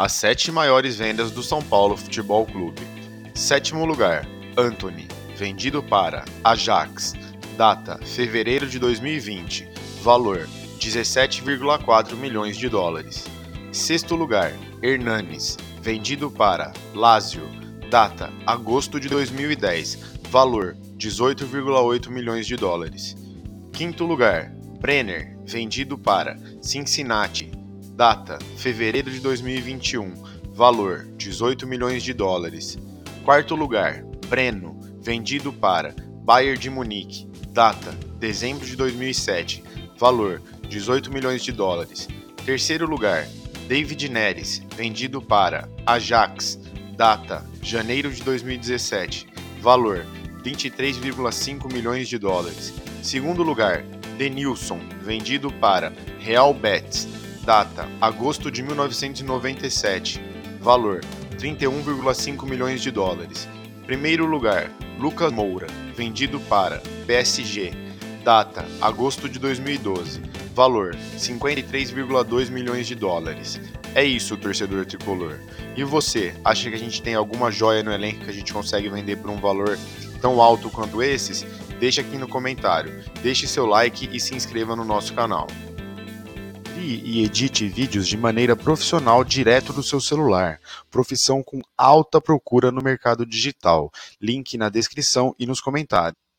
as sete maiores vendas do São Paulo Futebol Clube. Sétimo lugar, Anthony, vendido para Ajax, data fevereiro de 2020, valor 17,4 milhões de dólares. Sexto lugar, Hernanes, vendido para Lazio, data agosto de 2010, valor 18,8 milhões de dólares. Quinto lugar, Brenner, vendido para Cincinnati, data fevereiro de 2021, valor 18 milhões de dólares. Quarto lugar, Breno, vendido para Bayern de Munique, data dezembro de 2007, valor 18 milhões de dólares. Terceiro lugar, David Neres, vendido para Ajax, data janeiro de 2017, valor 23,5 milhões de dólares. Segundo lugar, Denilson, vendido para Real Betis, data agosto de 1997, valor 31,5 milhões de dólares. Primeiro lugar, Lucas Moura, vendido para PSG, data agosto de 2012, valor 53,2 milhões de dólares. É isso, torcedor tricolor. E você, acha que a gente tem alguma joia no elenco que a gente consegue vender por um valor tão alto quanto esses? Deixe aqui no comentário, deixe seu like e se inscreva no nosso canal. Crie e edite vídeos de maneira profissional direto do seu celular. Profissão com alta procura no mercado digital. Link na descrição e nos comentários.